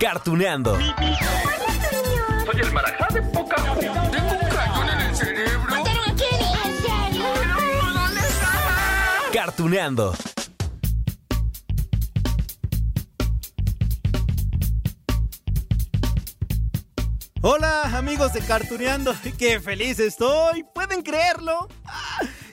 Cartuneando. Soy el marajá de poca Tengo un cañón en el cerebro. ¿Mataron a Kenny? ¿En serio? ¿Dónde estaba? Cartuneando. Hola amigos de Cartuneando, qué feliz estoy, ¿pueden creerlo?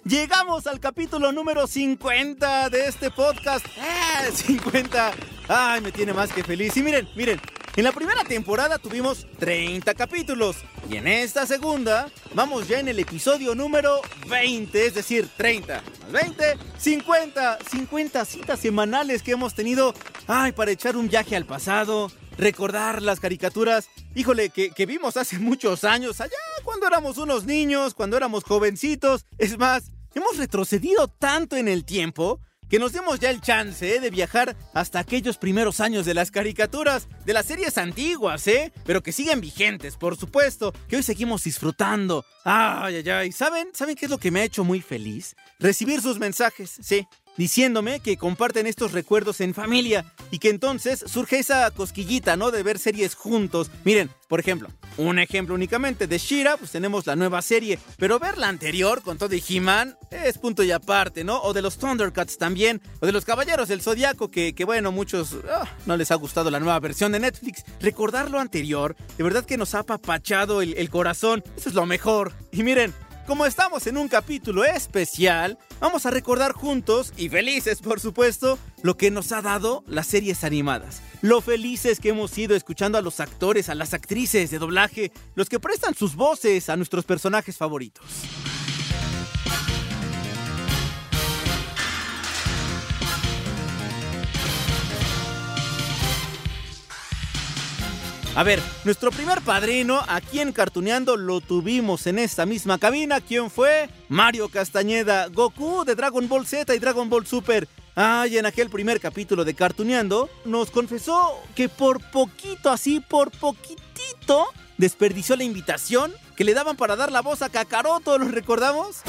Llegamos al capítulo número 50 de este podcast. ¡Ah, 50! ¡Ay, me tiene más que feliz! Y miren, miren, en la primera temporada tuvimos 30 capítulos. Y en esta segunda vamos ya en el episodio número 20, es decir, 30 más 20, 50. 50 citas semanales que hemos tenido. ¡Ay, para echar un viaje al pasado! recordar las caricaturas, híjole, que, que, vimos hace muchos años, allá cuando éramos unos niños, cuando éramos jovencitos. Es más, hemos retrocedido tanto en el tiempo que nos demos ya el chance de viajar hasta aquellos primeros años de las caricaturas, de las series antiguas, ¿eh? Pero que siguen vigentes, por supuesto, que hoy seguimos disfrutando. Ay, ay, ay. ¿Saben? ¿Saben qué es lo que me ha hecho muy feliz? Recibir sus mensajes, sí diciéndome que comparten estos recuerdos en familia y que entonces surge esa cosquillita, ¿no? De ver series juntos. Miren, por ejemplo, un ejemplo únicamente de Shira, pues tenemos la nueva serie, pero ver la anterior con todo y He-Man es punto y aparte, ¿no? O de los Thundercats también, o de los Caballeros del Zodiaco, que, que bueno, muchos oh, no les ha gustado la nueva versión de Netflix. Recordar lo anterior, de verdad que nos ha apapachado el corazón, eso es lo mejor. Y miren, como estamos en un capítulo especial, vamos a recordar juntos, y felices por supuesto, lo que nos ha dado las series animadas. Lo felices que hemos sido escuchando a los actores, a las actrices de doblaje, los que prestan sus voces a nuestros personajes favoritos. A ver, nuestro primer padrino aquí en Cartuneando lo tuvimos en esta misma cabina. ¿Quién fue? Mario Castañeda, Goku de Dragon Ball Z y Dragon Ball Super. Ah, y en aquel primer capítulo de Cartuneando nos confesó que por poquito, así por poquitito, desperdició la invitación que le daban para dar la voz a Kakaroto, ¿los recordamos?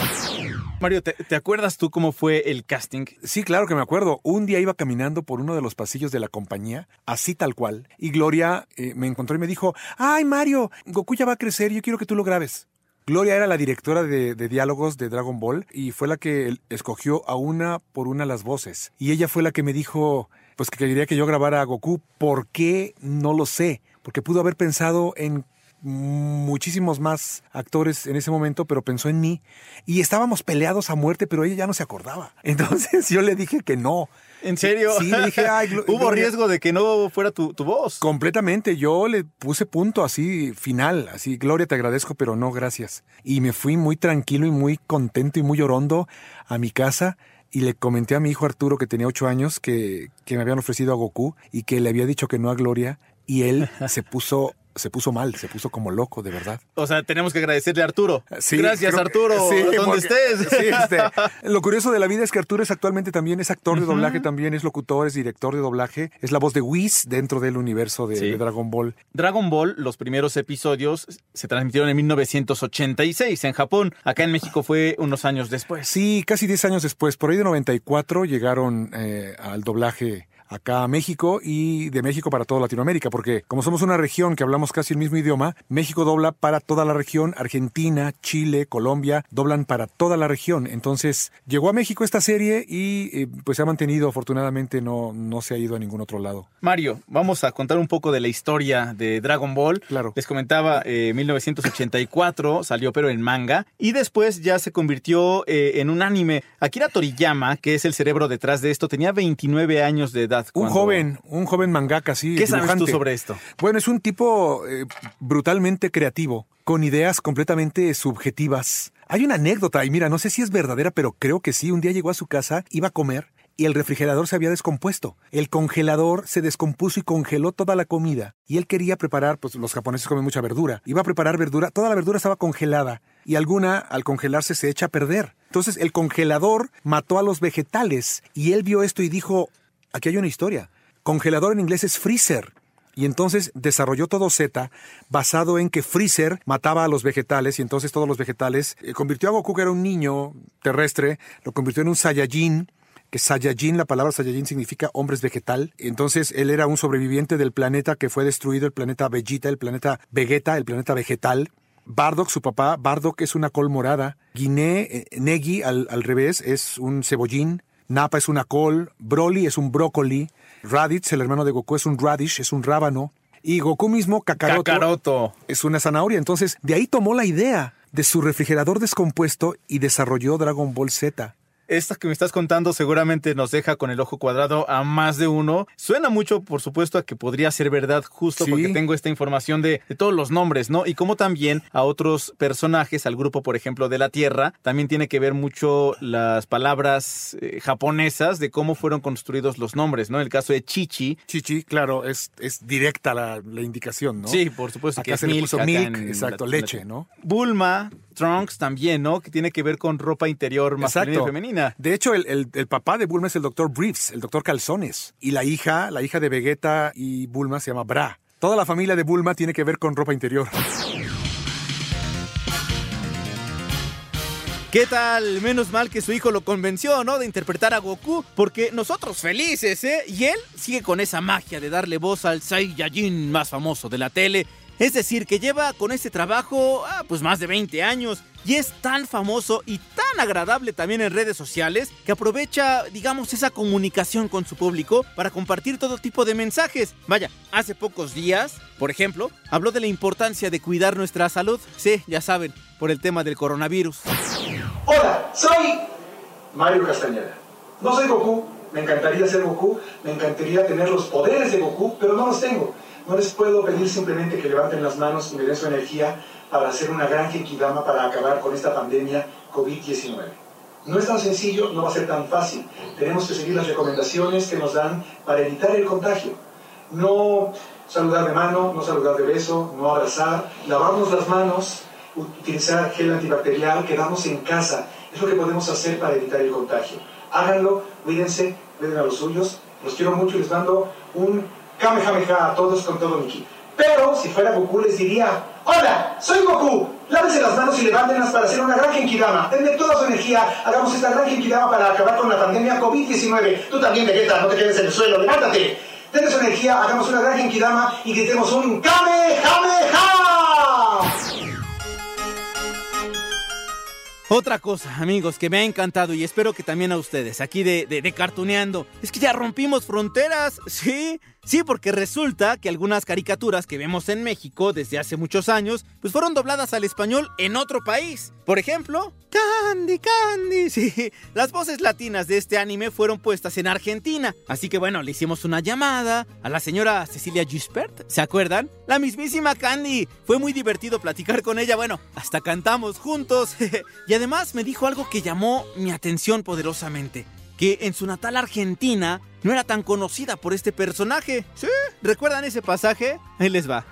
Mario, ¿te, ¿te, acuerdas tú cómo fue el casting? Sí, claro que me acuerdo. Un día iba caminando por uno de los pasillos de la compañía, así tal cual, y Gloria eh, me encontró y me dijo, ay Mario, Goku ya va a crecer, yo quiero que tú lo grabes. Gloria era la directora de, de, diálogos de Dragon Ball y fue la que escogió a una por una las voces. Y ella fue la que me dijo, pues que quería que yo grabara a Goku. ¿Por qué? No lo sé. Porque pudo haber pensado en muchísimos más actores en ese momento, pero pensó en mí. Y estábamos peleados a muerte, pero ella ya no se acordaba. Entonces yo le dije que no. ¿En serio? Sí, le dije, Ay, ¿Hubo Gloria. riesgo de que no fuera tu, tu, voz? Completamente. Yo le puse punto así, final, así, Gloria, te agradezco, pero no, gracias. Y me fui muy tranquilo y muy contento y muy llorondo a mi casa y le comenté a mi hijo Arturo, que tenía ocho años, que, que me habían ofrecido a Goku y que le había dicho que no a Gloria. Y él se puso se puso mal, se puso como loco, de verdad. O sea, tenemos que agradecerle a Arturo. Sí, Gracias, Arturo, sí, donde porque, estés. Sí, este, lo curioso de la vida es que Arturo es actualmente también es actor de doblaje, uh -huh. también es locutor, es director de doblaje, es la voz de Whis dentro del universo de, Dragon Ball. Dragon Ball, los primeros episodios se transmitieron en 1986 en Japón. Acá en México fue unos años después. Sí, casi 10 años después. Por ahí de 94 llegaron eh, al doblaje acá a México y de México para toda Latinoamérica, porque como somos una región que hablamos casi el mismo idioma, México dobla para toda la región, Argentina, Chile, Colombia, doblan para toda la región. Entonces llegó a México esta serie y eh, pues se ha mantenido, afortunadamente no, no se ha ido a ningún otro lado. Mario, vamos a contar un poco de la historia de Dragon Ball. Claro. Les comentaba, eh, 1984 salió pero en manga y después ya se convirtió eh, en un anime. Akira Toriyama, que es el cerebro detrás de esto, tenía 29 años de edad. Un joven, un joven mangaka, sí. ¿Qué dibujante. sabes tú sobre esto? Bueno, es un tipo eh, brutalmente creativo, con ideas completamente subjetivas. Hay una anécdota, y mira, no sé si es verdadera, pero creo que sí. Un día llegó a su casa, iba a comer, y el refrigerador se había descompuesto. El congelador se descompuso y congeló toda la comida. Y él quería preparar, pues los japoneses comen mucha verdura. Iba a preparar verdura, toda la verdura estaba congelada. Y alguna, al congelarse, se echa a perder. Entonces el congelador mató a los vegetales. Y él vio esto y dijo, aquí hay una historia. Congelador en inglés es freezer. Y entonces desarrolló todo Z basado en que Freezer mataba a los vegetales y entonces todos los vegetales eh, convirtió a Goku, que era un niño terrestre, lo convirtió en un Saiyajin, que Saiyajin, la palabra Saiyajin significa hombres vegetal. Entonces él era un sobreviviente del planeta que fue destruido, el planeta Vegeta, el planeta Vegeta, el planeta vegetal. Bardock, su papá, Bardock es una col morada. Guiné, eh, Negi al, al revés, es un cebollín. Nappa es una col. Broly es un brócoli. Raditz, el hermano de Goku, es un radish, es un rábano. Y Goku mismo, Kakaroto, Kakaroto. es una zanahoria. Entonces, de ahí tomó la idea de su refrigerador descompuesto y desarrolló Dragon Ball Z. Esta que me estás contando seguramente nos deja con el ojo cuadrado a más de uno. Suena mucho, por supuesto, a que podría ser verdad justo Sí. porque tengo esta información de, de todos los nombres, ¿no? Y como también a otros personajes, al grupo, por ejemplo, de la Tierra, también tiene que ver mucho las palabras eh, japonesas de cómo fueron construidos los nombres, ¿no? El caso de Chichi. Chichi, claro, es, es directa la, la indicación, ¿no? Sí, por supuesto Acá se le milk, puso acá milk, exacto, la- leche, ¿no? Bulma, Trunks también, ¿no? Que tiene que ver con ropa interior masculina y femenina. De hecho, el, el- el papá de Bulma es el doctor Briefs, el doctor Calzones. Y la hija, la hija de Vegeta y Bulma se llama Bra. Toda la familia de Bulma tiene que ver con ropa interior. ¿Qué tal? Menos mal que su hijo lo convenció, ¿no? De interpretar a Goku, porque nosotros felices, ¿eh? Y él sigue con esa magia de darle voz al Saiyajin más famoso de la tele. Es decir, que lleva con este trabajo, ah, pues más de 20 años. Y es tan famoso y tan agradable también en redes sociales que aprovecha, digamos, esa comunicación con su público para compartir todo tipo de mensajes. Vaya, hace pocos días, por ejemplo, habló de la importancia de cuidar nuestra salud. Sí, ya saben, por el tema del coronavirus. Hola, soy Mario Castañeda. No soy Goku, me encantaría ser Goku, me encantaría tener los poderes de Goku, pero no los tengo. No les puedo pedir simplemente que levanten las manos y me den su energía para hacer una gran Genkidama para acabar con esta pandemia COVID-19. No es tan sencillo, no va a ser tan fácil. Tenemos que seguir las recomendaciones que nos dan para evitar el contagio. No saludar de mano, no saludar de beso, no abrazar, lavarnos las manos, utilizar gel antibacterial, quedarnos en casa. Es lo que podemos hacer para evitar el contagio. Háganlo, cuídense, cuiden a los suyos. Los quiero mucho y les mando un kamehameha a todos con todo Miki. Pero si fuera Goku les diría, hola, soy Goku, lávense las manos y levántenlas para hacer una gran Genkidama. Denme toda su energía, hagamos esta gran Genkidama para acabar con la pandemia COVID-19. Tú también, Vegeta, no te quedes en el suelo, levántate. Denme su energía, hagamos una gran Genkidama y gritemos un Kamehameha. Otra cosa, amigos, que me ha encantado y espero que también a ustedes, aquí de, de, de Cartuneando, es que ya rompimos fronteras, ¿sí? Sí, porque resulta que algunas caricaturas que vemos en México desde hace muchos años, pues fueron dobladas al español en otro país. Por ejemplo, Candy, Candy, sí. Las voces latinas de este anime fueron puestas en Argentina. Así que bueno, le hicimos una llamada a la señora Cecilia Gispert, ¿se acuerdan? La mismísima Candy. Fue muy divertido platicar con ella, bueno, hasta cantamos juntos. y además me dijo algo que llamó mi atención poderosamente que en su natal Argentina no era tan conocida por este personaje. ¿Sí? ¿Recuerdan ese pasaje? Ahí les va.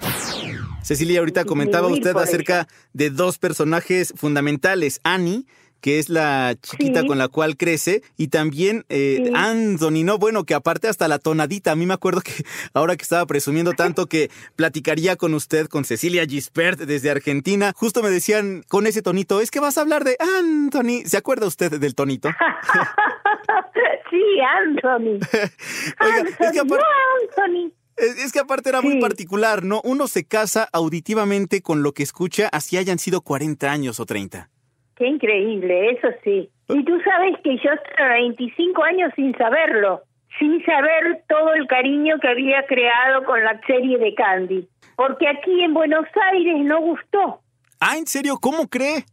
Cecilia, ahorita comentaba usted acerca de dos personajes fundamentales, Annie, que es la chiquita Sí. con la cual crece, y también eh, Sí. Anthony, ¿no? Bueno, que aparte hasta la tonadita, a mí me acuerdo que ahora que estaba presumiendo tanto que platicaría con usted, con Cecilia Gispert desde Argentina, justo me decían con ese tonito, es que vas a hablar de Anthony, ¿se acuerda usted del tonito? sí, Anthony. Oiga, Anthony, es que aparte- no, Anthony. Es, que aparte era muy particular, ¿no? Uno se casa auditivamente con lo que escucha, así hayan sido 40 años o 30. Qué increíble, eso sí. Y tú sabes que yo estuve 25 años sin saberlo, sin saber todo el cariño que había creado con la serie de Candy. Porque aquí en Buenos Aires no gustó. Ah, ¿en serio? ¿Cómo cree?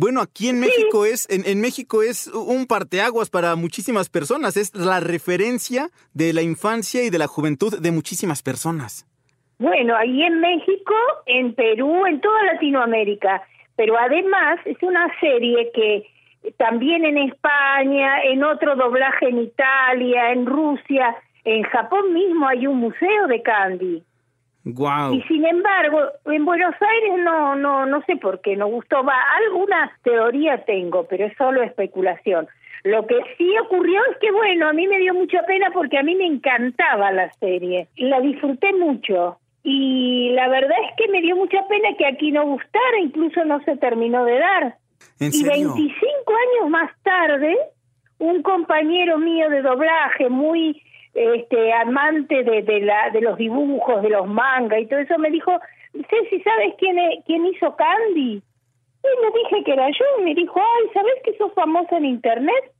Bueno, aquí en México es, en, en México es un parteaguas para muchísimas personas. Es la referencia de la infancia y de la juventud de muchísimas personas. Bueno, ahí en México, en Perú, en toda Latinoamérica. pero además es una serie que también en España, en otro doblaje en Italia, en Rusia, en Japón mismo hay un museo de Candy. Wow. Y sin embargo, en Buenos Aires no, no, no sé por qué no gustó. Va, alguna teoría tengo, pero es solo especulación. Lo que sí ocurrió es que, bueno, a mí me dio mucha pena porque a mí me encantaba la serie. La disfruté mucho. Y la verdad es que me dio mucha pena que aquí no gustara, incluso no se terminó de dar. ¿En y serio? 25 años más tarde, un compañero mío de doblaje, muy este amante de, de, la, de los dibujos, de los mangas y todo eso, me dijo, Ceci, ¿sabes quién, quién hizo Candy? Y le dije que era yo, y me dijo, ay, ¿sabes que sos famosa en Internet?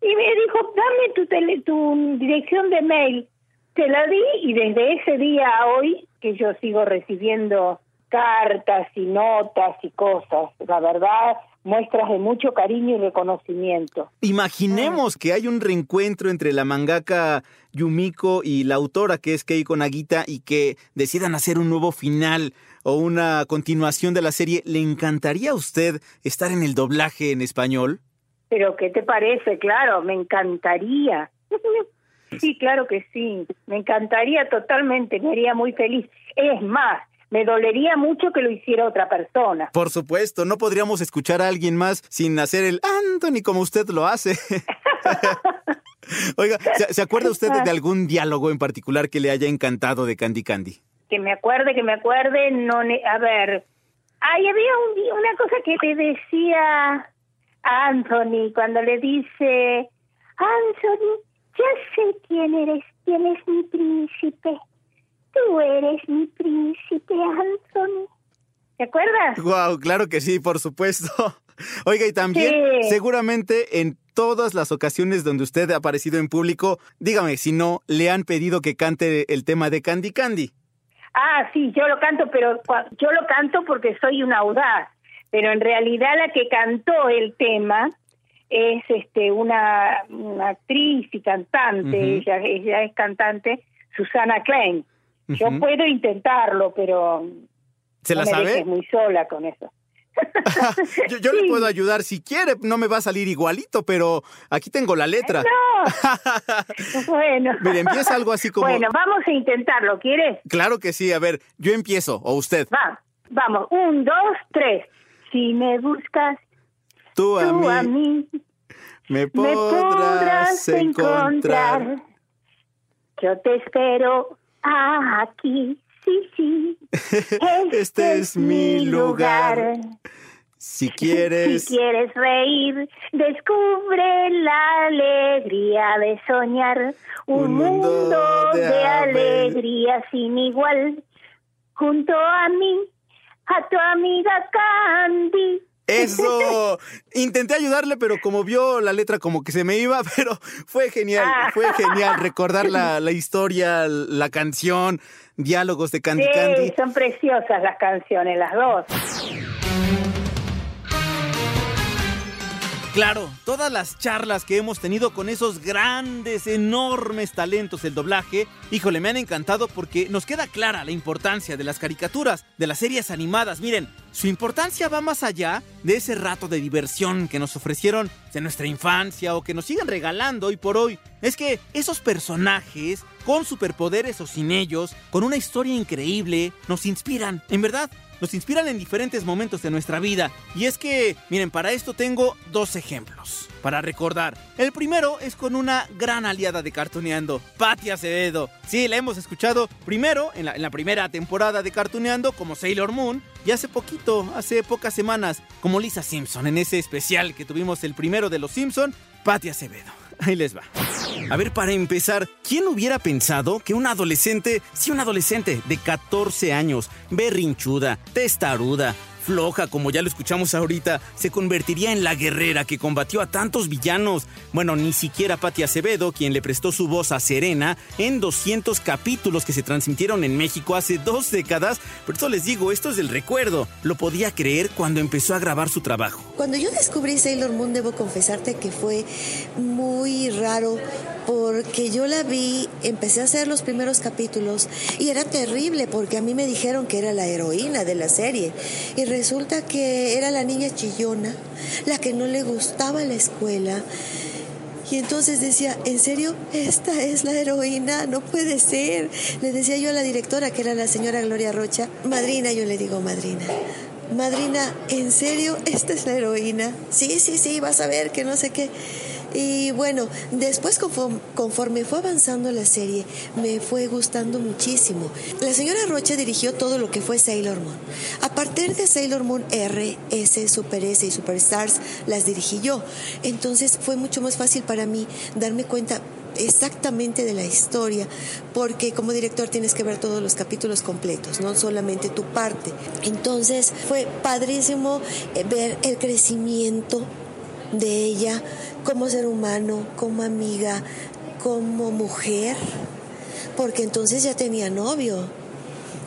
Y me dijo, dame tu, tele- tu dirección de mail. Te la di y desde ese día a hoy, que yo sigo recibiendo cartas y notas y cosas, la verdad, muestras de mucho cariño y reconocimiento. Imaginemos que hay un reencuentro entre la mangaka Yumiko y la autora que es Keiko Nagita y que decidan hacer un nuevo final o una continuación de la serie. ¿Le encantaría a usted estar en el doblaje en español? Pero ¿qué te parece? Claro, me encantaría. sí, claro que sí, me encantaría totalmente, me haría muy feliz. Es más, me dolería mucho que lo hiciera otra persona. Por supuesto, no podríamos escuchar a alguien más sin hacer el Anthony como usted lo hace. Oiga, ¿se, se acuerda usted de algún diálogo en particular que le haya encantado de Candy Candy? Que me acuerde, que me acuerde, no, a ver, ahí había un una cosa que le decía Anthony cuando le dice, Anthony, ya sé quién eres, quién es mi príncipe. Tú eres mi príncipe, Anthony. ¿Te acuerdas? Wow, claro que sí, por supuesto. Oiga, y también Sí. seguramente en todas las ocasiones donde usted ha aparecido en público, dígame si no le han pedido que cante el tema de Candy Candy. Ah, sí, yo lo canto, pero yo lo canto porque soy una audaz. Pero en realidad la que cantó el tema es este una, una actriz y cantante, ella es cantante, Susana Klein. Yo puedo intentarlo, pero ¿Se no la me sabe? dejes muy sola con eso. Yo, yo le puedo ayudar si quiere, no me va a salir igualito, pero aquí tengo la letra. No, bueno. Mire, empieza algo así como... Bueno, vamos a intentarlo, ¿quieres? Claro que sí, a ver, yo empiezo, o usted. Va, vamos, un, dos, tres. Si me buscas, Tú a tú a mí mí, me me podrás encontrar. Yo te espero aquí, sí, sí. Este es mi lugar. Si quieres... Si quieres reír, descubre la alegría de soñar. Un, Un mundo mundo, de de, ale- alegría sin igual. Junto a mí, a tu amiga Candy. Eso. Intenté ayudarle, pero como vio la letra como que se me iba, pero fue genial, Ah. fue genial recordar la, la historia, la canción, diálogos de Candy Sí, Candy. son preciosas las canciones, las dos. Claro, todas las charlas que hemos tenido con esos grandes, enormes talentos del doblaje, híjole, me han encantado porque nos queda clara la importancia de las caricaturas, de las series animadas. Miren, su importancia va más allá de ese rato de diversión que nos ofrecieron de nuestra infancia o que nos siguen regalando hoy por hoy. Es que esos personajes, con superpoderes o sin ellos, con una historia increíble, nos inspiran, en verdad nos inspiran en diferentes momentos de nuestra vida. Y es que, miren, para esto tengo dos ejemplos para recordar. El primero es con una gran aliada de Cartuneando, Patti Acevedo. Sí, la hemos escuchado primero en la, primera temporada de Cartuneando como Sailor Moon y hace poquito, hace pocas semanas, como Lisa Simpson en ese especial que tuvimos el primero de los Simpson, Patti Acevedo. Ahí les va. A ver, para empezar, ¿quién hubiera pensado que un adolescente, sí, un adolescente de 14 años, berrinchuda, testaruda, floja, como ya lo escuchamos ahorita, se convertiría en la guerrera que combatió a tantos villanos? Bueno, ni siquiera Patti Acevedo, quien le prestó su voz a Serena en 200 capítulos que se transmitieron en México hace dos décadas. Por eso les digo, esto es del recuerdo. Lo podía creer cuando empezó a grabar su trabajo. Cuando yo descubrí Sailor Moon, debo confesarte que fue muy raro porque yo la vi, empecé a hacer los primeros capítulos y era terrible porque a mí me dijeron que era la heroína de la serie resulta que era la niña chillona, la que no le gustaba la escuela. Y entonces decía, ¿en serio? Esta es la heroína, no puede ser. Le decía yo a la directora, que era la señora Gloria Rocha, madrina, yo le digo, madrina, madrina, ¿en serio? Esta es la heroína. Sí, sí, sí, vas a ver que no sé qué. Y bueno, después conforme, fue avanzando la serie, me fue gustando muchísimo. La señora Rocha dirigió todo lo que fue Sailor Moon. A partir de Sailor Moon R, S, Super S y Superstars las dirigí yo. Entonces fue mucho más fácil para mí darme cuenta exactamente de la historia, porque como director tienes que ver todos los capítulos completos, no solamente tu parte. Entonces fue padrísimo eh, ver el crecimiento de ella como ser humano, como amiga, como mujer, porque entonces ya tenía novio.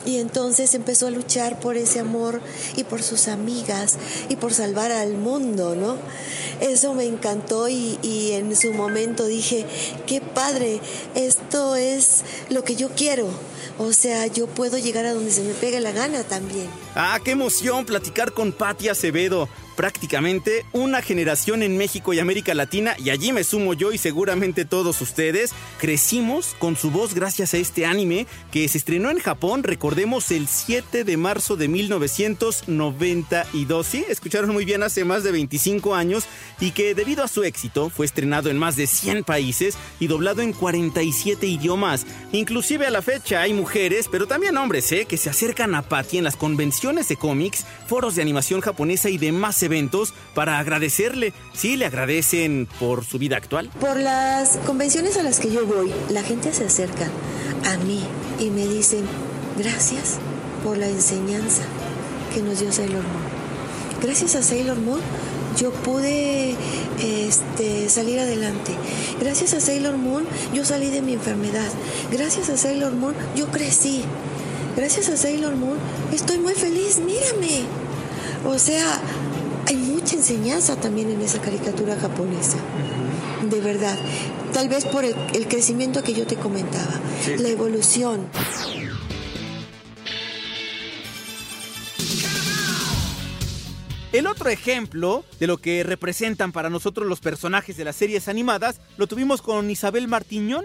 Y entonces empezó a luchar por ese amor y por sus amigas y por salvar al mundo, ¿no? Eso me encantó y, y, en su momento dije, qué padre, esto es lo que yo quiero. O sea, yo puedo llegar a donde se me pegue la gana también. Ah, qué emoción platicar con Patti Acevedo prácticamente una generación en México y América Latina, y allí me sumo yo y seguramente todos ustedes, crecimos con su voz gracias a este anime que se estrenó en Japón, recordemos, el 7 de marzo de 1992. Sí, escucharon muy bien, hace más de 25 años, y que debido a su éxito fue estrenado en más de 100 países y doblado en 47 idiomas. Inclusive a la fecha hay mujeres, pero también hombres, ¿eh? que se acercan a Patty en las convenciones de cómics, foros de animación japonesa y demás eventos para agradecerle. Sí, le agradecen por su vida actual. Por las convenciones a las que yo voy, la gente se acerca a mí y me dicen, gracias por la enseñanza que nos dio Sailor Moon. Gracias a Sailor Moon yo pude este, salir adelante. Gracias a Sailor Moon yo salí de mi enfermedad. Gracias a Sailor Moon yo crecí. Gracias a Sailor Moon estoy muy feliz, mírame. O sea, hay mucha enseñanza también en esa caricatura japonesa. De verdad. Tal vez por el, crecimiento que yo te comentaba. La evolución. El otro ejemplo de lo que representan para nosotros los personajes de las series animadas lo tuvimos con Isabel Martiñón.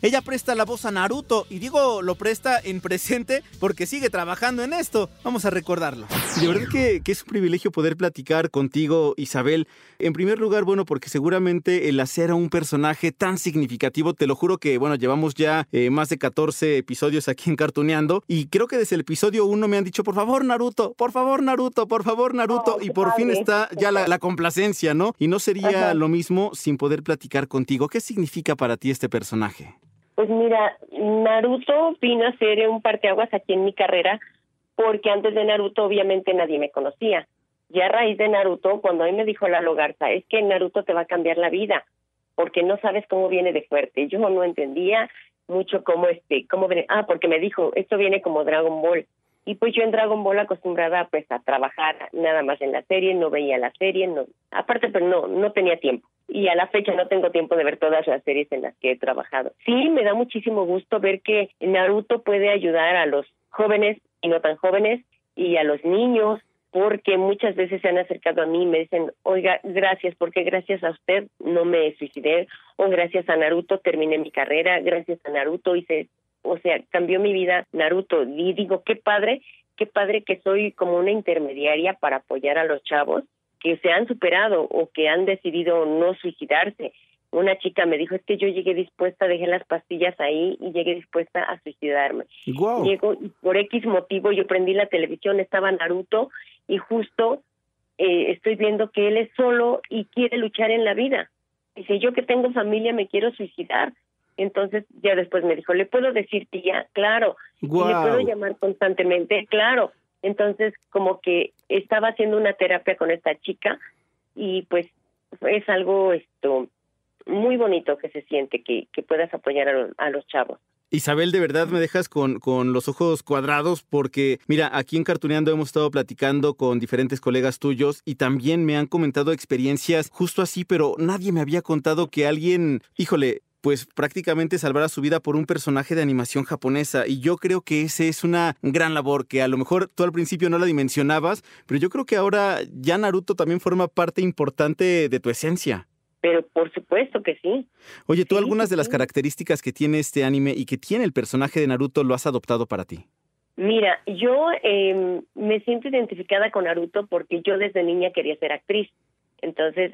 Ella presta la voz a Naruto y digo lo presta en presente porque sigue trabajando en esto. Vamos a recordarlo. De verdad que, es un privilegio poder platicar contigo, Isabel. En primer lugar, bueno, porque seguramente el hacer a un personaje tan significativo, te lo juro que, bueno, llevamos ya eh, más de 14 episodios aquí en Cartuneando y creo que desde el episodio 1 me han dicho, por favor, Naruto, por favor, Naruto, por favor, Naruto. y por fin está ya la, complacencia, ¿no? Y no sería lo mismo sin poder platicar contigo. ¿Qué significa para ti este personaje? Pues mira, Naruto vino a ser un parteaguas aquí en mi carrera, porque antes de Naruto obviamente nadie me conocía. Ya a raíz de Naruto, cuando a me dijo la Logarza, es que Naruto te va a cambiar la vida, porque no sabes cómo viene de fuerte. Yo no entendía mucho cómo este, cómo viene, ah, porque me dijo, esto viene como Dragon Ball. Y pues yo en Dragon Ball acostumbrada pues a trabajar nada más en la serie, no veía la serie, no, aparte pero no, no tenía tiempo y a la fecha no tengo tiempo de ver todas las series en las que he trabajado. Sí, me da muchísimo gusto ver que Naruto puede ayudar a los jóvenes y no tan jóvenes y a los niños porque muchas veces se han acercado a mí y me dicen, oiga, gracias, porque gracias a usted no me suicidé, o gracias a Naruto terminé mi carrera, gracias a Naruto hice, o sea, cambió mi vida Naruto. Y digo, qué padre, qué padre que soy como una intermediaria para apoyar a los chavos que se han superado o que han decidido no suicidarse. Una chica me dijo, es que yo llegué dispuesta, dejé las pastillas ahí y llegué dispuesta a suicidarme. Wow. Llego, y por X motivo yo prendí la televisión, estaba Naruto y justo eh, estoy viendo que él es solo y quiere luchar en la vida. Dice, yo que tengo familia me quiero suicidar. Entonces ya después me dijo, ¿le puedo decir tía? Claro. Wow. ¿Le puedo llamar constantemente? Claro. Entonces, como que estaba haciendo una terapia con esta chica y pues es algo esto muy bonito que se siente que, que puedas apoyar a, los chavos. Isabel, de verdad me dejas con, con, los ojos cuadrados porque, mira, aquí en Cartuneando hemos estado platicando con diferentes colegas tuyos y también me han comentado experiencias justo así, pero nadie me había contado que alguien, híjole, pues prácticamente salvara su vida por un personaje de animación japonesa. Y yo creo que ese es una gran labor que a lo mejor tú al principio no la dimensionabas, pero yo creo que ahora ya Naruto también forma parte importante de tu esencia. Pero por supuesto que sí. Oye, ¿tú Sí, algunas de las sí. características que tiene este anime y que tiene el personaje de Naruto lo has adoptado para ti? Mira, yo eh, me siento identificada con Naruto porque yo desde niña quería ser actriz. Entonces,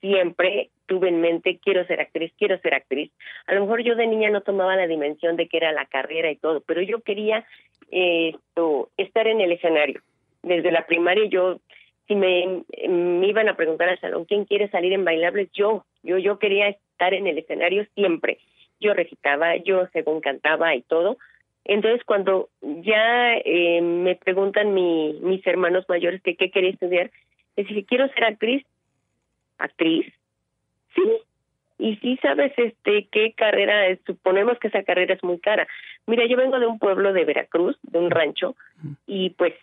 siempre tuve en mente, quiero ser actriz, quiero ser actriz. A lo mejor yo de niña no tomaba la dimensión de que era la carrera y todo, pero yo quería esto, estar en el escenario. Desde la primaria yo, si me, me iban a preguntar al salón, ¿quién quiere salir en bailables? Yo, yo, yo quería estar en el escenario siempre. Yo recitaba, yo según cantaba y todo. Entonces, cuando ya eh, me preguntan mi, mis hermanos mayores que qué quería estudiar, les dije, quiero ser actriz. ¿Actriz? Sí. Y sí sabes este qué carrera es, suponemos que esa carrera es muy cara. Mira, yo vengo de un pueblo de Veracruz, de un rancho, y pues,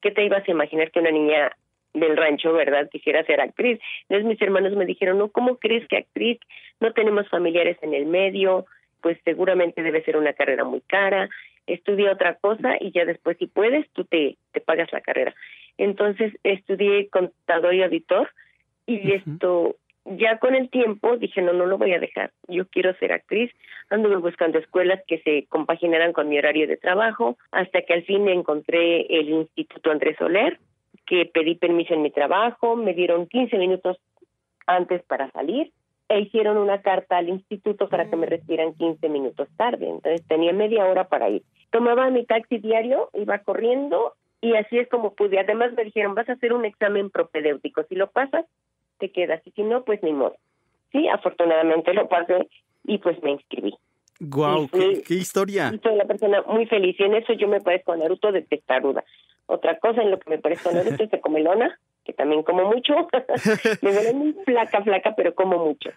¿qué te ibas a imaginar que una niña del rancho, verdad, quisiera ser actriz? Entonces mis hermanos me dijeron, no, ¿cómo crees que actriz? No tenemos familiares en el medio, pues seguramente debe ser una carrera muy cara, estudia otra cosa y ya después si puedes tú te, te pagas la carrera. Entonces estudié contador y auditor y esto ya con el tiempo dije no, no lo voy a dejar, yo quiero ser actriz, anduve buscando escuelas que se compaginaran con mi horario de trabajo hasta que al fin encontré el Instituto Andrés Soler, que pedí permiso en mi trabajo, me dieron 15 minutos antes para salir e hicieron una carta al instituto para que me recibieran 15 minutos tarde. Entonces tenía media hora para ir. Tomaba mi taxi diario, iba corriendo y así es como pude. Además me dijeron, vas a hacer un examen propedéutico. Si lo pasas, te quedas. Y si no, pues ni modo. Sí, afortunadamente lo pasé y pues me inscribí. ¡Guau! Qué, qué historia! Y soy una persona muy feliz y en eso yo me parezco a Naruto de testaruda. Otra cosa en lo que me parezco a Naruto es de comelona, que también como mucho. me veo muy flaca, flaca, pero como mucho.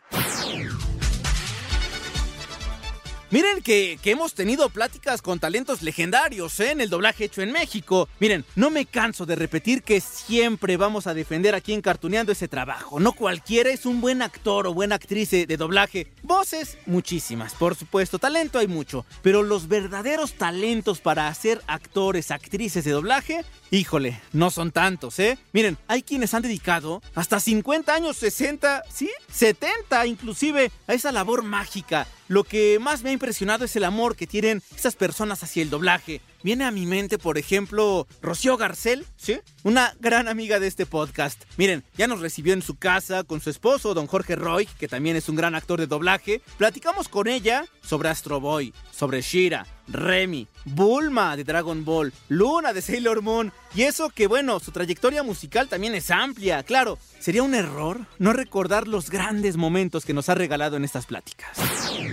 Miren que, que hemos tenido pláticas con talentos legendarios ¿eh? en el doblaje hecho en México. Miren, no me canso de repetir que siempre vamos a defender aquí en Cartuneando ese trabajo. No cualquiera es un buen actor o buena actriz de, doblaje. Voces, muchísimas, por supuesto. Talento hay mucho. Pero los verdaderos talentos para hacer actores, actrices de doblaje, híjole, no son tantos, ¿eh? Miren, hay quienes han dedicado hasta 50 años, 60, ¿sí? 70 inclusive a esa labor mágica. Lo que más me ha impresionado es el amor que tienen esas personas hacia el doblaje. Viene a mi mente, por ejemplo, Rocío Garcel, ¿sí? Una gran amiga de este podcast. Miren, ya nos recibió en su casa con su esposo, don Jorge Roy, que también es un gran actor de doblaje. Platicamos con ella sobre Astro Boy, sobre Shira, Remy, Bulma de Dragon Ball, Luna de Sailor Moon. Y eso que, bueno, su trayectoria musical también es amplia. Claro, sería un error no recordar los grandes momentos que nos ha regalado en estas pláticas.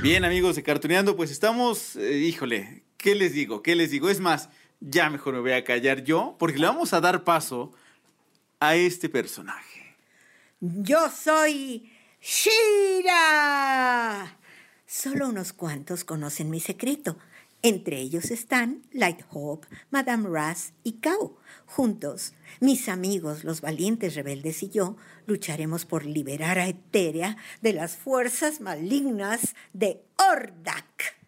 Bien, amigos de Cartuneando, pues estamos, eh, híjole, ¿qué les digo? ¿Qué les digo? Es más, ya mejor me voy a callar yo, porque le vamos a dar paso a este personaje. Yo soy Shira. Solo unos cuantos conocen mi secreto. Entre ellos están Light Hope, Madame Raz y Kao. Juntos, mis amigos, los valientes rebeldes y yo, lucharemos por liberar a Eteria de las fuerzas malignas de Ordak.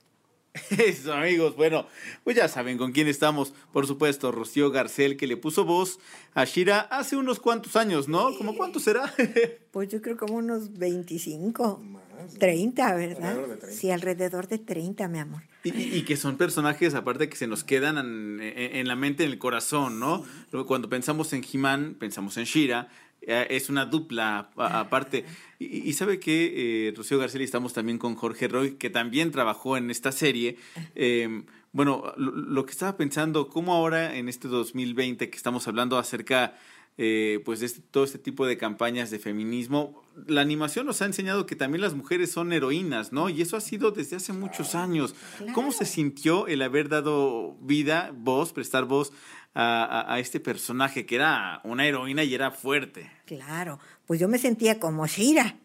Eso, amigos. Bueno, pues ya saben con quién estamos. Por supuesto, Rocío Garcel, que le puso voz a Shira hace unos cuantos años, ¿no? ¿Cómo cuánto será? Pues yo creo como unos 25, 30, ¿verdad? Sí, alrededor de 30, mi amor. Y, que son personajes, aparte, que se nos quedan en, en- en la mente, en el corazón, ¿no? Cuando pensamos en He-Man, pensamos en Shira. Eh, Es una dupla aparte. Y, y sabe que eh, Rocío García y estamos también con Jorge Roy, que también trabajó en esta serie. Eh, bueno, lo, lo que estaba pensando, cómo ahora en este 2020 que estamos hablando acerca eh, pues de este- todo este tipo de campañas de feminismo, la animación nos ha enseñado que también las mujeres son heroínas, ¿no? Y eso ha sido desde hace muchos años. ¿Cómo se sintió el haber dado vida, voz, prestar voz a, este personaje que era una heroína y era fuerte? Claro, pues yo me sentía como Shira,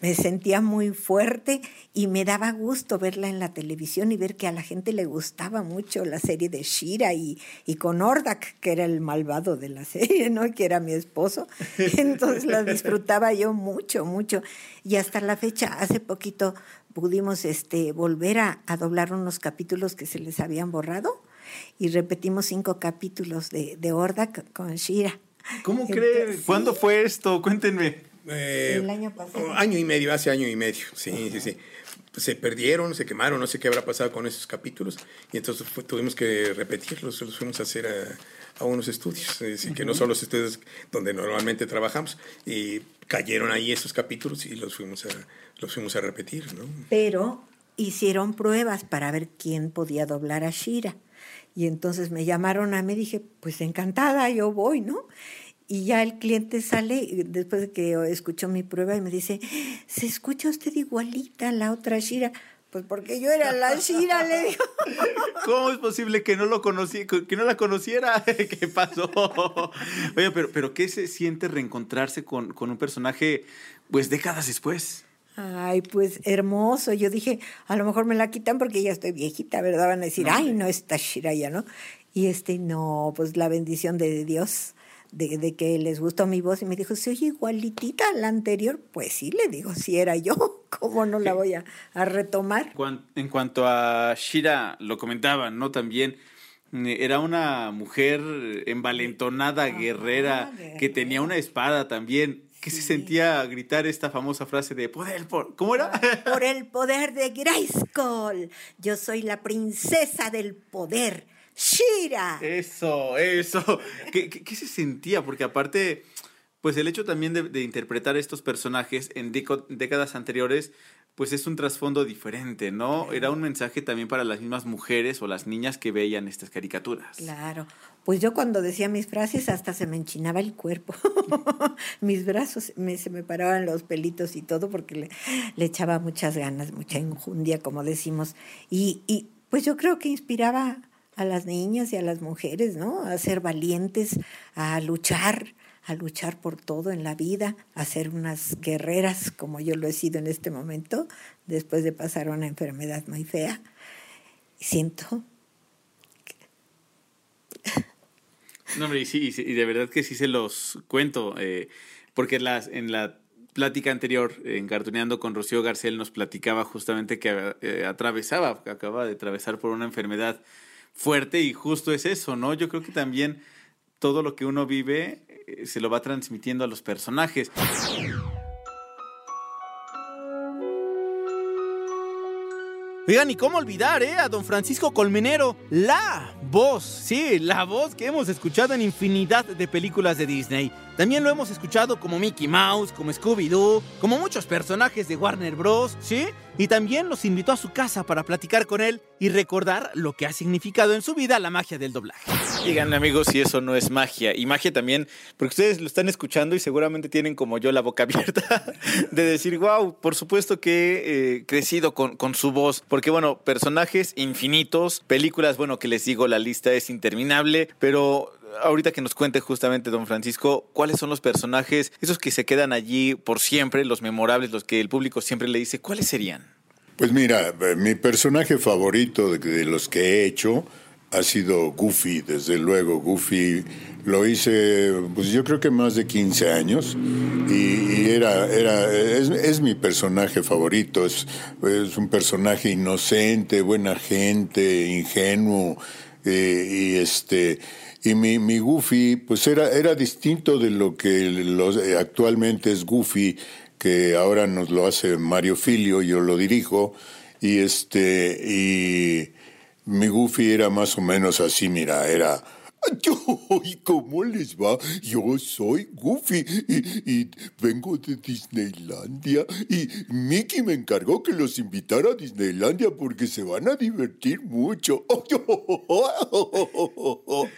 me sentía muy fuerte y me daba gusto verla en la televisión y ver que a la gente le gustaba mucho la serie de Shira y, y con Ordak, que era el malvado de la serie, ¿no? Que era mi esposo. Entonces la disfrutaba yo mucho, mucho. Y hasta la fecha, hace poquito pudimos este, volver a, a doblar unos capítulos que se les habían borrado y repetimos cinco capítulos de, de Ordak con Shira. ¿Cómo cree? ¿Cuándo fue esto? Cuéntenme. Eh, El año pasado. Año y medio, hace año y medio. Sí, sí, sí. Se perdieron, se quemaron, no sé qué habrá pasado con esos capítulos. Y entonces fue- tuvimos que repetirlos, los fuimos a hacer a, a unos estudios, es decir, que no son los estudios donde normalmente trabajamos. Y cayeron ahí esos capítulos y los fuimos a, los fuimos a repetir, ¿no? Pero hicieron pruebas para ver quién podía doblar a Shira. Y entonces me llamaron a mí, dije, pues encantada, yo voy, ¿no? Y ya el cliente sale, después de que escuchó mi prueba, y me dice, se escucha usted igualita la otra Shira. Pues porque yo era la Shira, le digo. ¿Cómo es posible que no lo conocí, que no la conociera? ¿Qué pasó? Oye, pero, pero ¿qué se siente reencontrarse con, con un personaje, pues décadas después? Ay, pues hermoso. Yo dije, a lo mejor me la quitan porque ya estoy viejita, ¿verdad? Van a decir, No, ay, no está Shira ya, ¿no? Y este, no, pues la bendición de Dios, de, de que les gustó mi voz y me dijo, ¿se oye igualitita a la anterior? Pues sí, le digo, si era yo, ¿cómo no la voy a, a retomar? En cuanto a Shira, lo comentaban, ¿no? También eh, era una mujer envalentonada, guerrera, que tenía una espada también. ¿Qué se sentía gritar esta famosa frase de poder por... ¿Cómo era? Por el poder de Grayskull, yo soy la princesa del poder, Shira. Eso, eso. ¿Qué, qué- qué se sentía? Porque aparte, pues el hecho también de, de interpretar estos personajes en décadas anteriores, pues es un trasfondo diferente, ¿no? Era un mensaje también para las mismas mujeres o las niñas que veían estas caricaturas. Claro, pues yo cuando decía mis frases hasta se me enchinaba el cuerpo, mis brazos me, se me paraban los pelitos y todo porque le, le echaba muchas ganas, mucha injundia, como decimos, y, y pues yo creo que inspiraba a las niñas y a las mujeres, ¿no? A ser valientes, a luchar, a luchar por todo en la vida, a ser unas guerreras como yo lo he sido en este momento, después de pasar una enfermedad muy fea. Siento No, y sí, y de verdad que sí se los cuento, eh, porque las, en la plática anterior, en Cartuneando con Rocío Garcel, nos platicaba justamente que eh, atravesaba, que acaba de atravesar por una enfermedad fuerte y justo es eso, ¿no? Yo creo que también todo lo que uno vive eh, se lo va transmitiendo a los personajes. Oigan, ¿y cómo olvidar, eh? A don Francisco Colmenero, la voz, sí, la voz que hemos escuchado en infinidad de películas de Disney. También lo hemos escuchado como Mickey Mouse, como Scooby-Doo, como muchos personajes de Warner Bros., ¿sí? Y también los invitó a su casa para platicar con él y recordar lo que ha significado en su vida la magia del doblaje. Díganme amigos si eso no es magia. Y magia también, porque ustedes lo están escuchando y seguramente tienen como yo la boca abierta de decir, wow, por supuesto que he eh, crecido con, con su voz. Porque bueno, personajes infinitos, películas, bueno, que les digo, la lista es interminable, pero ahorita que nos cuente justamente don Francisco, ¿cuáles son los personajes, esos que se quedan allí por siempre, los memorables, los que el público siempre le dice, ¿cuáles serían? Pues mira, eh, mi personaje favorito de, los que he hecho ha sido Goofy, desde luego. Goofy lo hice, pues yo creo que más de 15 años y, y era, era, es, es mi personaje favorito. Es, es un personaje inocente, buena gente, ingenuo eh, y este. Y mi, mi Goofy, pues era, era distinto de lo que los, eh, actualmente es Goofy, que ahora nos lo hace Mario Filio, yo lo dirijo, y este, y mi Goofy era más o menos así, mira, era, ¿y cómo les va? Yo soy Goofy y, y vengo de Disneylandia y Mickey me encargó que los invitara a Disneylandia porque se van a divertir mucho.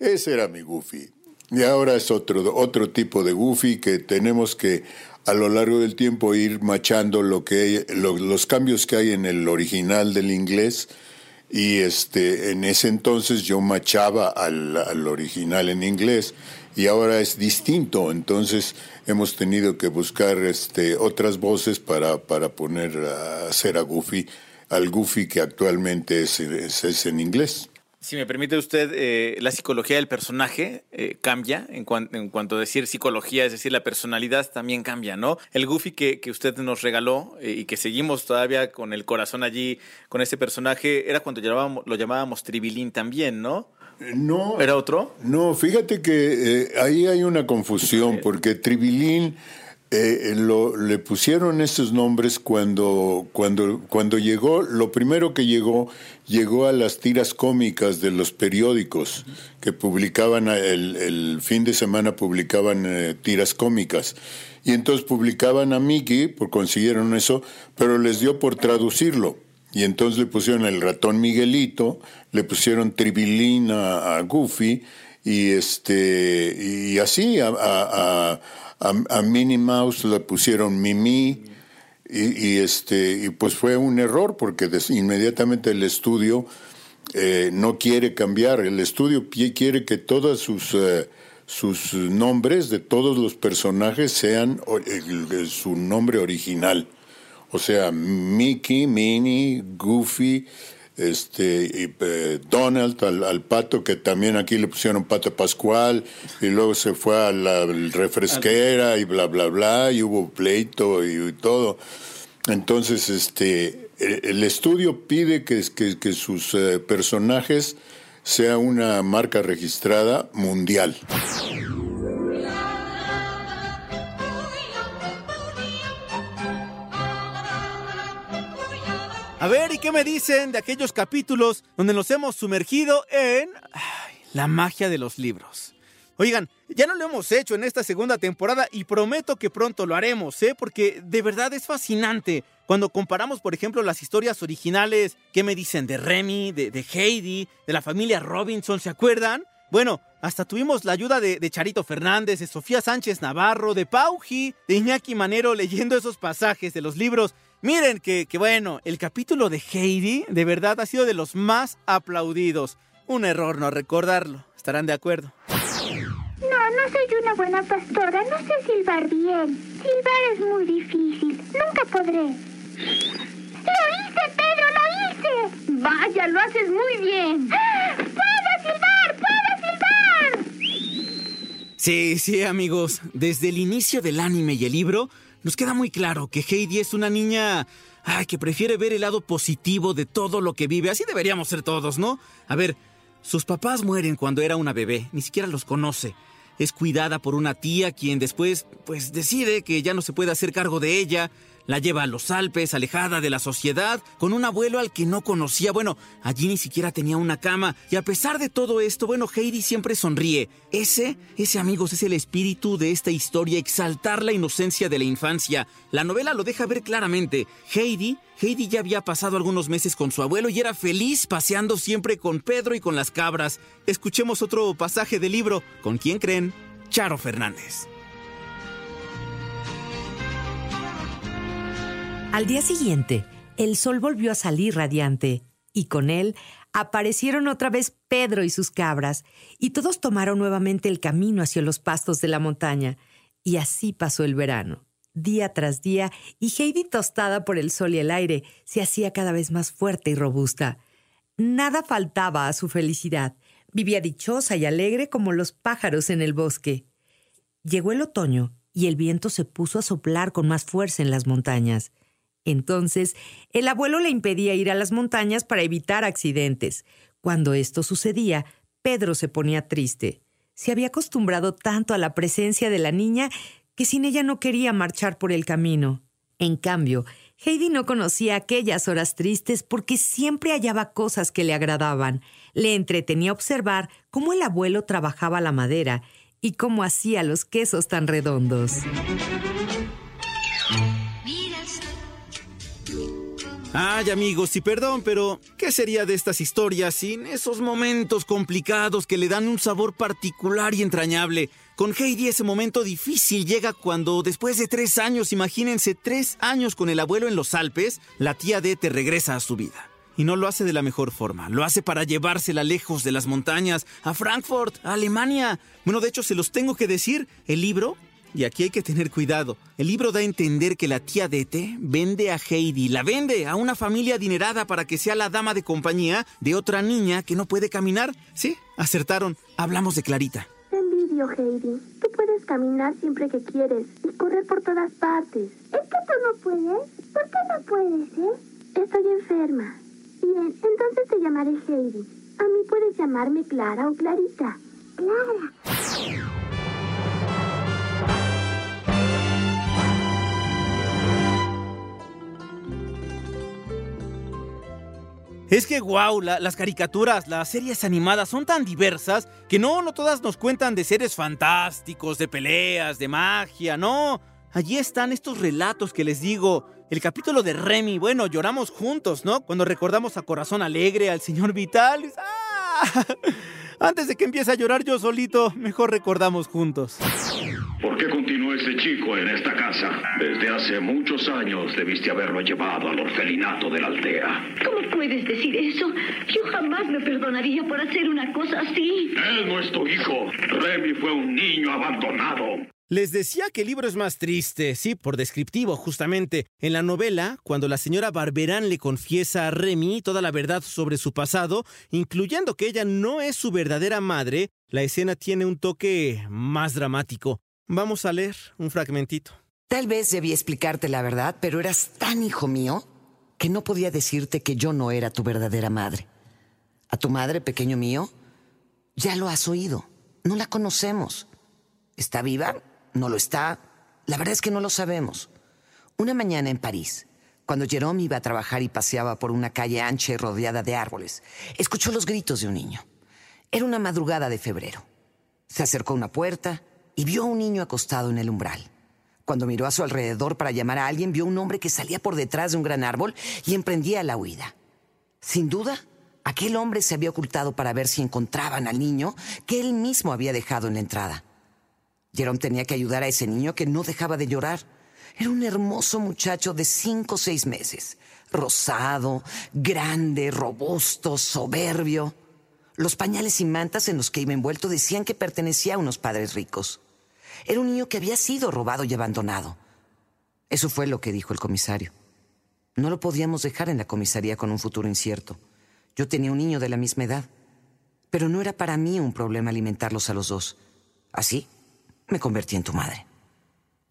Ese era mi Goofy. Y ahora es otro, otro tipo de Goofy que tenemos que a lo largo del tiempo ir machando lo que lo- los cambios que hay en el original del inglés y este en ese entonces yo machaba al, al original en inglés y ahora es distinto. Entonces hemos tenido que buscar este, otras voces para, para poner a hacer a Goofy, al Goofy que actualmente es, es, es en inglés. Si me permite usted, eh, la psicología del personaje eh, cambia en, cuan- en cuanto a decir psicología, es decir, la personalidad también cambia, ¿no? El Goofy que, que usted nos regaló eh, y que seguimos todavía con el corazón allí con ese personaje, era cuando llamábamos- lo llamábamos Tribilín también, ¿no? No. ¿Era otro? No, fíjate que ahí hay una confusión, porque Tribilín eh, lo, le pusieron esos nombres cuando, cuando, cuando llegó, lo primero que llegó, llegó a las tiras cómicas de los periódicos, que publicaban, eh, el, el fin de semana publicaban eh, tiras cómicas. Y entonces publicaban a Mickey, por consiguieron eso, pero les dio por traducirlo. Y entonces le pusieron el ratón Miguelito, le pusieron Tribilín a, a Goofy, y este y así a, a, a, a- a Minnie Mouse le pusieron Mimi y, y, este y pues fue un error porque inmediatamente el estudio eh, no quiere cambiar. El estudio quiere que todos sus eh, sus nombres de todos los personajes sean su nombre original. O sea Mickey Minnie Goofy este y, eh, Donald al, pato que también aquí le pusieron pato Pascual y luego se fue a la refresquera y bla bla bla y hubo pleito y, todo. Entonces este el, el estudio pide que, que, que sus eh, personajes sea una marca registrada mundial A ver, ¿y qué me dicen de aquellos capítulos donde nos hemos sumergido en ay, la magia de los libros? Oigan, ya no lo hemos hecho en esta segunda temporada y prometo que pronto lo haremos, ¿eh? Porque de verdad es fascinante. Cuando comparamos, por ejemplo, las historias originales, ¿qué me dicen de Remy, de, Heidi, de la familia Robinson, ¿se acuerdan? Bueno, hasta tuvimos la ayuda de, de Charito Fernández, de Sofía Sánchez Navarro, de Pauji, de Iñaki Manero leyendo esos pasajes de los libros. Miren que, que bueno, el capítulo de Heidi de verdad ha sido de los más aplaudidos. Un error no recordarlo. ¿Estarán de acuerdo? No, no soy una buena pastora. No sé silbar bien. Silbar es muy difícil. Nunca podré. ¡Lo hice, Pedro! ¡Lo hice! Vaya, lo haces muy bien. ¡Puedo silbar! ¡Puedo silbar! Sí, sí, amigos. Desde el inicio del anime y el libro, nos queda muy claro que Heidi es una niña que prefiere ver el lado positivo de todo lo que vive. Así deberíamos ser todos, ¿no? A ver, sus papás mueren cuando era una bebé, ni siquiera los conoce. Es cuidada por una tía quien después, pues, decide que ya no se puede hacer cargo de ella. La lleva a los Alpes, alejada de la sociedad, con un abuelo al que no conocía. Bueno, allí ni siquiera tenía una cama. Y a pesar de todo esto, bueno, Heidi siempre sonríe. Ese, ese amigos, es el espíritu de esta historia, exaltar la inocencia de la infancia. La novela lo deja ver claramente. Heidi, Heidi ya había pasado algunos meses con su abuelo y era feliz paseando siempre con Pedro y con las cabras. Escuchemos otro pasaje del libro. ¿Con quién creen? Charo Fernández. Al día siguiente, el sol volvió a salir radiante y con él aparecieron otra vez Pedro y sus cabras y todos tomaron nuevamente el camino hacia los pastos de la montaña. Y así pasó el verano, día tras día, y Heidi, tostada por el sol y el aire, se hacía cada vez más fuerte y robusta. Nada faltaba a su felicidad. Vivía dichosa y alegre como los pájaros en el bosque. Llegó el otoño y el viento se puso a soplar con más fuerza en las montañas. Entonces, el abuelo le impedía ir a las montañas para evitar accidentes. Cuando esto sucedía, Pedro se ponía triste. Se había acostumbrado tanto a la presencia de la niña que sin ella no quería marchar por el camino. En cambio, Heidi no conocía aquellas horas tristes porque siempre hallaba cosas que le agradaban. Le entretenía observar cómo el abuelo trabajaba la madera y cómo hacía los quesos tan redondos. Ay, amigos, y perdón, pero ¿qué sería de estas historias sin esos momentos complicados que le dan un sabor particular y entrañable? Con Heidi ese momento difícil llega cuando después de tres años, imagínense tres años con el abuelo en los Alpes, la tía Dete regresa a su vida. Y no lo hace de la mejor forma. Lo hace para llevársela lejos de las montañas, a Frankfurt, a Alemania. Bueno, de hecho, se los tengo que decir. El libro y aquí hay que tener cuidado. El libro da a entender que la tía Dete vende a Heidi, la vende a una familia adinerada para que sea la dama de compañía de otra niña que no puede caminar. Sí, acertaron. Hablamos de Clarita. Te envidio, Heidi. Tú puedes caminar siempre que quieres y correr por todas partes. ¿Es que tú no puedes? ¿Por qué no puedes, eh? Estoy enferma. Bien, entonces te llamaré Heidi. A mí puedes llamarme Clara o Clarita. Clara. Es que, wow, las caricaturas, las series animadas son tan diversas que no, no todas nos cuentan de seres fantásticos, de peleas, de magia, no. Allí están estos relatos que les digo. El capítulo de Remy, bueno, lloramos juntos, ¿no? Cuando recordamos a Corazón Alegre, al señor Vitalis. ¡Ah! Antes de que empiece a llorar yo solito, mejor recordamos juntos. ¿Por qué continúa ese chico en esta casa? Desde hace muchos años debiste haberlo llevado al orfelinato de la aldea. ¿Cómo puedes decir eso? Yo jamás me perdonaría por hacer una cosa así. Él no es tu hijo. Remy fue un niño abandonado. Les decía que el libro es más triste, sí, por descriptivo, justamente. En la novela, cuando la señora Barberán le confiesa a Remy toda la verdad sobre su pasado, incluyendo que ella no es su verdadera madre, la escena tiene un toque más dramático. Vamos a leer un fragmentito. Tal vez debí explicarte la verdad, pero eras tan hijo mío que no podía decirte que yo no era tu verdadera madre. A tu madre, pequeño mío, ya lo has oído. No la conocemos. ¿Está viva? ¿No lo está? La verdad es que no lo sabemos. Una mañana en París, cuando Jerome iba a trabajar y paseaba por una calle ancha y rodeada de árboles, escuchó los gritos de un niño. Era una madrugada de febrero. Se acercó a una puerta, y vio a un niño acostado en el umbral. Cuando miró a su alrededor para llamar a alguien, vio un hombre que salía por detrás de un gran árbol y emprendía la huida. Sin duda, aquel hombre se había ocultado para ver si encontraban al niño que él mismo había dejado en la entrada. Jerome tenía que ayudar a ese niño que no dejaba de llorar. Era un hermoso muchacho de cinco o seis meses, rosado, grande, robusto, soberbio. Los pañales y mantas en los que iba envuelto decían que pertenecía a unos padres ricos. Era un niño que había sido robado y abandonado. Eso fue lo que dijo el comisario. No lo podíamos dejar en la comisaría con un futuro incierto. Yo tenía un niño de la misma edad. Pero no era para mí un problema alimentarlos a los dos. Así, me convertí en tu madre.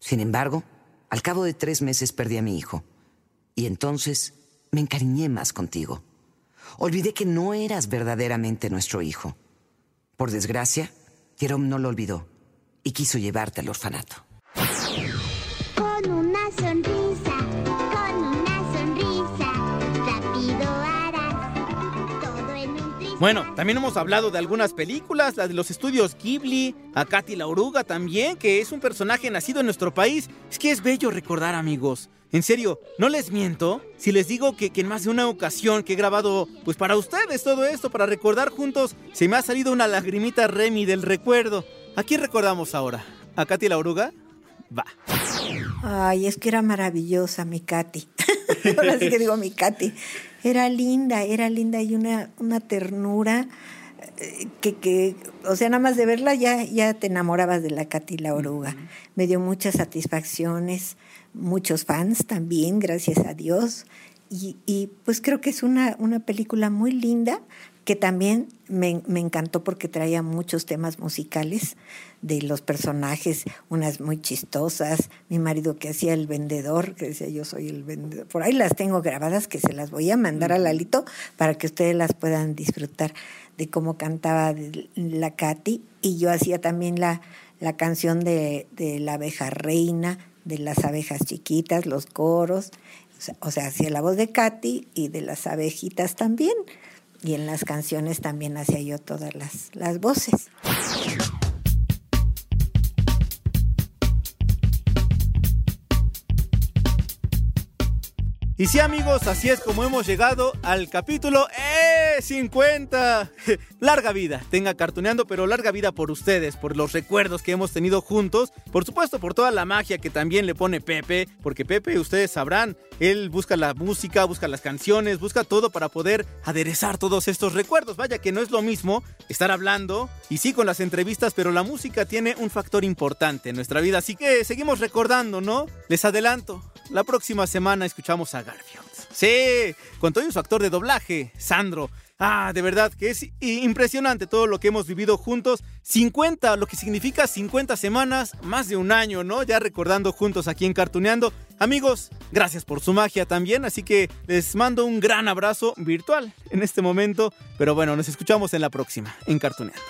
Sin embargo, al cabo de tres meses perdí a mi hijo. Y entonces me encariñé más contigo. Olvidé que no eras verdaderamente nuestro hijo. Por desgracia, Jerome no lo olvidó y quiso llevarte al orfanato. Con una sonrisa, con una sonrisa, rápido harás todo en un. Bueno, también hemos hablado de algunas películas, la de los estudios Ghibli, a Katy la oruga también, que es un personaje nacido en nuestro país. Es que es bello recordar, amigos. En serio, no les miento si les digo que, que, en más de una ocasión que he grabado, pues para ustedes todo esto, para recordar juntos, se me ha salido una lagrimita Remy del recuerdo. ¿A quién recordamos ahora? ¿A Katy la oruga? Va. Ay, es que era maravillosa mi Katy. ahora sí que digo mi Katy. Era linda, era linda y una, una ternura eh, que, que, o sea, nada más de verla ya, ya te enamorabas de la Katy la oruga. Me dio muchas satisfacciones muchos fans también, gracias a Dios. Y, y pues creo que es una, una película muy linda que también me, me, encantó porque traía muchos temas musicales de los personajes, unas muy chistosas, mi marido que hacía el vendedor, que decía yo soy el vendedor, por ahí las tengo grabadas que se las voy a mandar a Lalito para que ustedes las puedan disfrutar de cómo cantaba la Katy. Y yo hacía también la, la canción de, de la abeja reina, de las abejas chiquitas, los coros, o sea, hacía la voz de Katy y de las abejitas también. Y en las canciones también hacía yo todas las, las voces. Y sí amigos, así es como hemos llegado al capítulo 50. Larga vida, tenga cartuneando, pero larga vida por ustedes, por los recuerdos que hemos tenido juntos. Por supuesto, por toda la magia que también le pone Pepe, porque Pepe, ustedes sabrán, él busca la música, busca las canciones, busca todo para poder aderezar todos estos recuerdos. Vaya que no es lo mismo estar hablando, y sí con las entrevistas, pero la música tiene un factor importante en nuestra vida. Así que seguimos recordando, ¿no? Les adelanto, la próxima semana escuchamos a Garfield. Sí, con todo su actor de doblaje, Sandro. Ah, de verdad que es impresionante todo lo que hemos vivido juntos. 50, lo que significa 50 semanas, más de un año, ¿no? Ya recordando juntos aquí en Cartuneando. Amigos, gracias por su magia también, así que les mando un gran abrazo virtual en este momento. Pero bueno, nos escuchamos en la próxima, en Cartuneando.